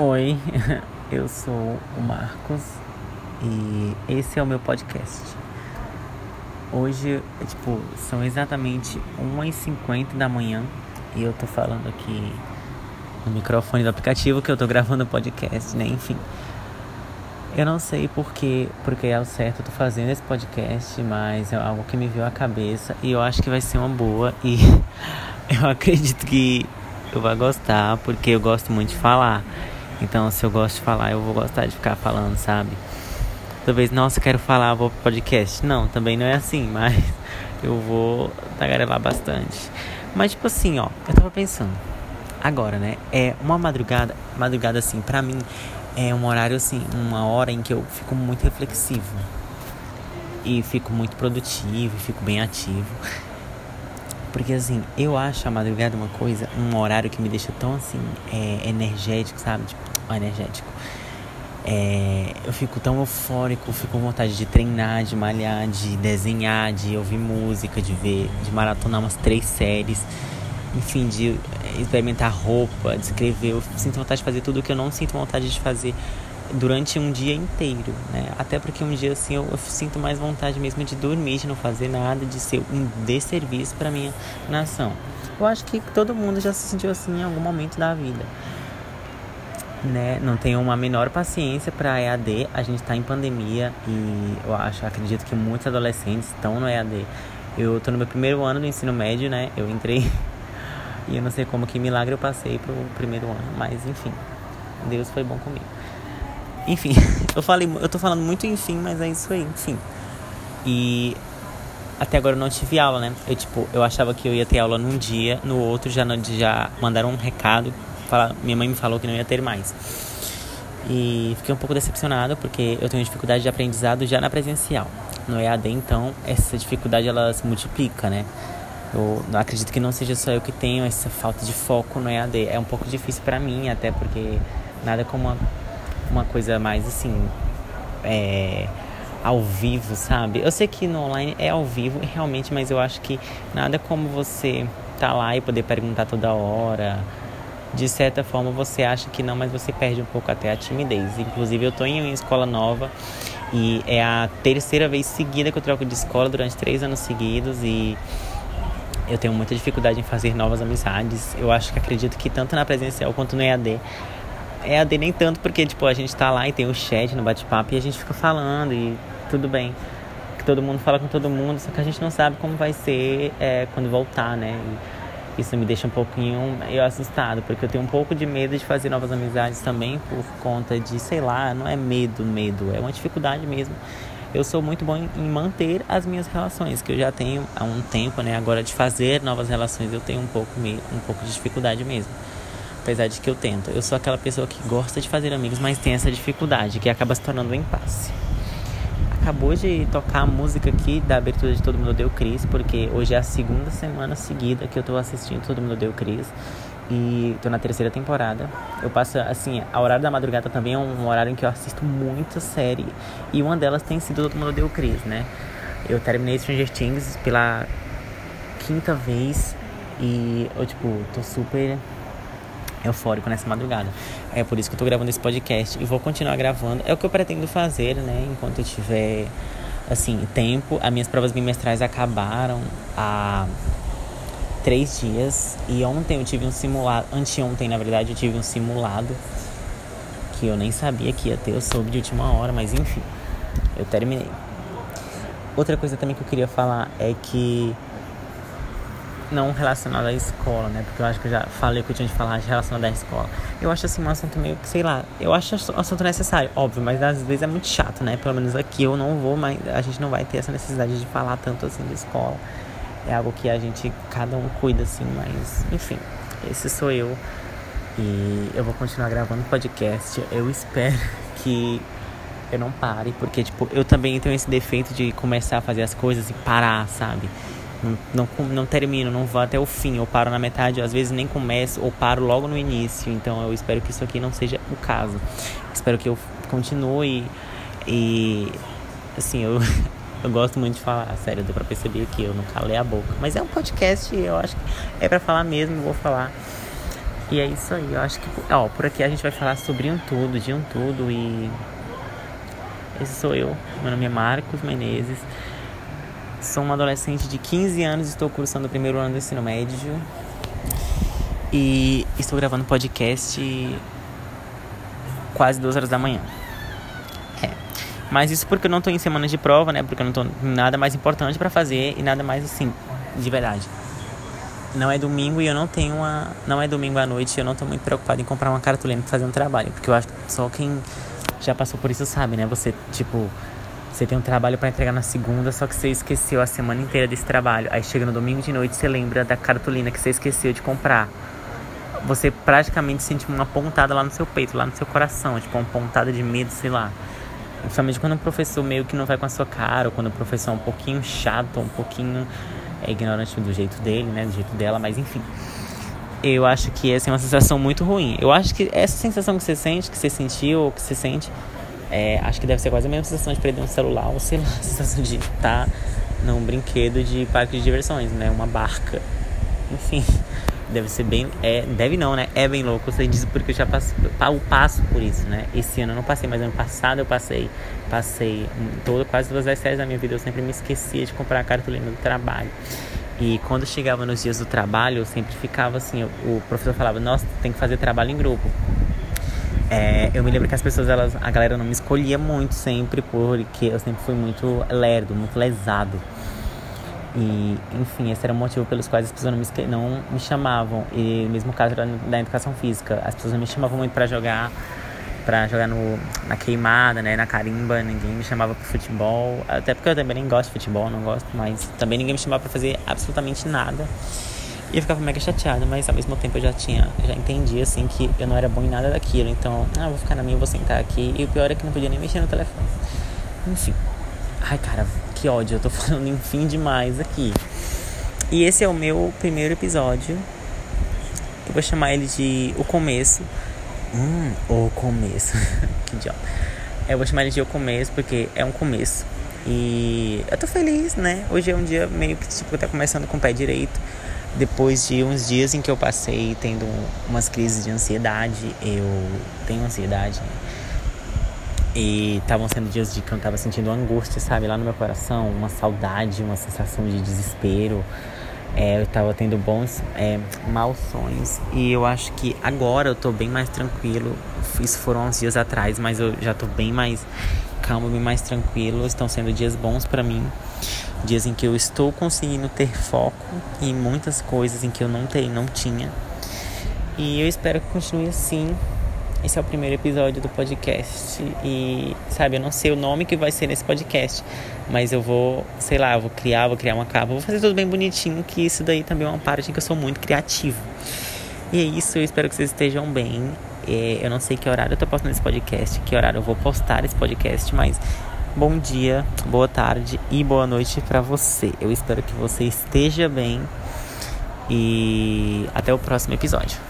Oi, eu sou o Marcos e esse é o meu podcast. Hoje, é, tipo, são exatamente 1h50 da manhã e eu tô falando aqui no microfone do aplicativo que eu tô gravando o podcast, né? Enfim. Eu não sei porque, porque é o certo eu tô fazendo esse podcast, mas é algo que me veio à cabeça e eu acho que vai ser uma boa e eu acredito que eu vou gostar porque eu gosto muito de falar. Então, se eu gosto de falar, eu vou gostar de ficar falando, sabe? Talvez, nossa, quero falar, vou pro podcast. Não, também não é assim, mas eu vou tagarelar bastante. Mas, tipo assim, ó, eu tava pensando. Agora, né? É uma madrugada, madrugada assim, pra mim, é um horário assim, uma hora em que eu fico muito reflexivo. E fico muito produtivo, fico bem ativo. Porque assim, eu acho a madrugada uma coisa, um horário que me deixa tão assim, é, energético, sabe? Tipo, energético. É, eu fico tão eufórico, fico com vontade de treinar, de malhar, de desenhar, de ouvir música, de ver, de maratonar umas três séries, enfim, de experimentar roupa, de escrever. Eu sinto vontade de fazer tudo o que eu não sinto vontade de fazer durante um dia inteiro, né? Até porque um dia assim eu, eu, sinto mais vontade mesmo de dormir, de não fazer nada, de ser um desserviço para minha nação. Eu acho que todo mundo já se sentiu assim em algum momento da vida. Né? Não tenho uma menor paciência para EAD. A gente está em pandemia e eu acho, acredito que muitos adolescentes estão no EAD. Eu tô no meu primeiro ano do ensino médio, né? Eu entrei e eu não sei como que milagre eu passei pro primeiro ano, mas enfim, Deus foi bom comigo. Enfim, eu falei, eu tô falando muito enfim, mas é isso aí, enfim. E até agora eu não tive aula, né? Eu tipo, eu achava que eu ia ter aula num dia, no outro já já mandaram um recado, falar, minha mãe me falou que não ia ter mais. E fiquei um pouco decepcionado porque eu tenho dificuldade de aprendizado já na presencial. No EAD, então, essa dificuldade ela se multiplica, né? Eu acredito que não seja só eu que tenho essa falta de foco no EAD. É um pouco difícil para mim, até porque nada como uma uma coisa mais assim. É, ao vivo, sabe? Eu sei que no online é ao vivo realmente, mas eu acho que nada como você tá lá e poder perguntar toda hora. De certa forma você acha que não, mas você perde um pouco até a timidez. Inclusive eu tô em uma escola nova e é a terceira vez seguida que eu troco de escola durante três anos seguidos e eu tenho muita dificuldade em fazer novas amizades. Eu acho que acredito que tanto na presencial quanto no EAD é AD nem tanto porque, tipo, a gente tá lá e tem o chat no bate-papo e a gente fica falando e tudo bem. Todo mundo fala com todo mundo, só que a gente não sabe como vai ser é, quando voltar, né? E isso me deixa um pouquinho eu assustado, porque eu tenho um pouco de medo de fazer novas amizades também por conta de, sei lá, não é medo, medo, é uma dificuldade mesmo. Eu sou muito bom em manter as minhas relações, que eu já tenho há um tempo, né? Agora de fazer novas relações eu tenho um pouco, um pouco de dificuldade mesmo apesar de que eu tento. Eu sou aquela pessoa que gosta de fazer amigos, mas tem essa dificuldade, que acaba se tornando um impasse. Acabou de tocar a música aqui da abertura de Todo Mundo Deu Cris, porque hoje é a segunda semana seguida que eu tô assistindo Todo Mundo Deu Cris. E tô na terceira temporada. Eu passo, assim, a horário da madrugada também é um horário em que eu assisto muita série. E uma delas tem sido Todo Mundo Deu Cris, né? Eu terminei Stranger Things pela quinta vez. E eu, tipo, tô super eufórico nessa madrugada. É por isso que eu tô gravando esse podcast e vou continuar gravando. É o que eu pretendo fazer, né? Enquanto eu tiver, assim, tempo. As minhas provas bimestrais acabaram há três dias. E ontem eu tive um simulado. Anteontem, na verdade, eu tive um simulado. Que eu nem sabia que ia ter. Eu soube de última hora, mas enfim. Eu terminei. Outra coisa também que eu queria falar é que não relacionado à escola, né? Porque eu acho que eu já falei que eu tinha de falar relacionado à escola. Eu acho assim um assunto meio que, sei lá, eu acho um assunto necessário, óbvio, mas às vezes é muito chato, né? Pelo menos aqui eu não vou, mas a gente não vai ter essa necessidade de falar tanto assim de escola. É algo que a gente, cada um cuida assim, mas enfim, esse sou eu. E eu vou continuar gravando podcast. Eu espero que eu não pare, porque tipo, eu também tenho esse defeito de começar a fazer as coisas e parar, sabe? Não, não, termino, não vou até o fim, eu paro na metade, às vezes nem começo, ou paro logo no início. Então eu espero que isso aqui não seja o caso. Espero que eu continue e assim, eu, eu gosto muito de falar, sério, deu pra perceber que eu não calei a boca. Mas é um podcast, eu acho que é pra falar mesmo, vou falar. E é isso aí, eu acho que, ó, por aqui a gente vai falar sobre um tudo, de um tudo e esse sou eu. Meu nome é Marcos Menezes. Sou um adolescente de 15 anos, estou cursando o primeiro ano do ensino médio. E estou gravando podcast quase duas horas da manhã. É. Mas isso porque eu não estou em semana de prova, né? Porque eu não estou nada mais importante para fazer e nada mais assim, de verdade não é domingo e eu não tenho uma. Não é domingo à noite e eu não tô muito preocupado em comprar uma cartolina pra fazer um trabalho. Porque eu acho que só quem já passou por isso sabe, né? Você, tipo, você tem um trabalho para entregar na segunda, só que você esqueceu a semana inteira desse trabalho. Aí chega no domingo de noite você lembra da cartolina que você esqueceu de comprar. Você praticamente sente uma pontada lá no seu peito, lá no seu coração, tipo uma pontada de medo, sei lá. Principalmente quando o professor meio que não vai com a sua cara, ou quando o professor é um pouquinho chato, um pouquinho é ignorante do jeito dele, né? Do jeito dela, mas enfim. Eu acho que essa é uma sensação muito ruim. Eu acho que essa sensação que você sente, que você sentiu ou que você sente, é, acho que deve ser quase a mesma sensação de perder um celular ou sei lá, a sensação de estar num brinquedo de parque de diversões, né? Uma barca. Enfim, deve ser bem. É, deve não, né? É bem louco. Eu sei disso porque eu já passo, eu passo por isso, né? Esse ano eu não passei, mas ano passado eu passei. Passei todo, quase todas as séries da minha vida. Eu sempre me esquecia de comprar a cartolina do trabalho. E quando chegava nos dias do trabalho, eu sempre ficava assim: o professor falava, nossa, tem que fazer trabalho em grupo. É, eu me lembro que as pessoas, elas, a galera não me escolhia muito sempre, porque eu sempre fui muito lerdo, muito lesado. E, enfim, esse era o motivo pelos quais as pessoas não me, não me chamavam. E mesmo caso da, da educação física, as pessoas não me chamavam muito para jogar, para jogar no, na queimada, né, na carimba, ninguém me chamava para futebol. Até porque eu também nem gosto de futebol, não gosto, mas também ninguém me chamava para fazer absolutamente nada. E eu ficava mega chateada, mas ao mesmo tempo eu já tinha, já entendi assim que eu não era bom em nada daquilo. Então, ah, eu vou ficar na minha, vou sentar aqui. E o pior é que não podia nem mexer no telefone. Enfim. Ai, cara, que ódio, eu tô falando enfim demais aqui. E esse é o meu primeiro episódio. Eu vou chamar ele de O Começo. Hum, O Começo. que idiota. Eu vou chamar ele de O Começo porque é um começo. E eu tô feliz, né? Hoje é um dia meio que tipo, tá começando com o pé direito. Depois de uns dias em que eu passei tendo umas crises de ansiedade, eu tenho ansiedade? E estavam sendo dias de que eu tava sentindo angústia, sabe? Lá no meu coração, uma saudade, uma sensação de desespero. É, eu tava tendo bons, é, maus sonhos. E eu acho que agora eu tô bem mais tranquilo. Isso foram uns dias atrás, mas eu já tô bem mais calmo, bem mais tranquilo. Estão sendo dias bons para mim. Dias em que eu estou conseguindo ter foco em muitas coisas em que eu não tenho, não tinha. E eu espero que continue assim esse é o primeiro episódio do podcast e, sabe, eu não sei o nome que vai ser nesse podcast, mas eu vou, sei lá, vou criar, vou criar uma capa, vou fazer tudo bem bonitinho, que isso daí também é uma parte em que eu sou muito criativo. E é isso, eu espero que vocês estejam bem. É, eu não sei que horário eu tô postando esse podcast, que horário eu vou postar esse podcast, mas bom dia, boa tarde e boa noite para você. Eu espero que você esteja bem e até o próximo episódio.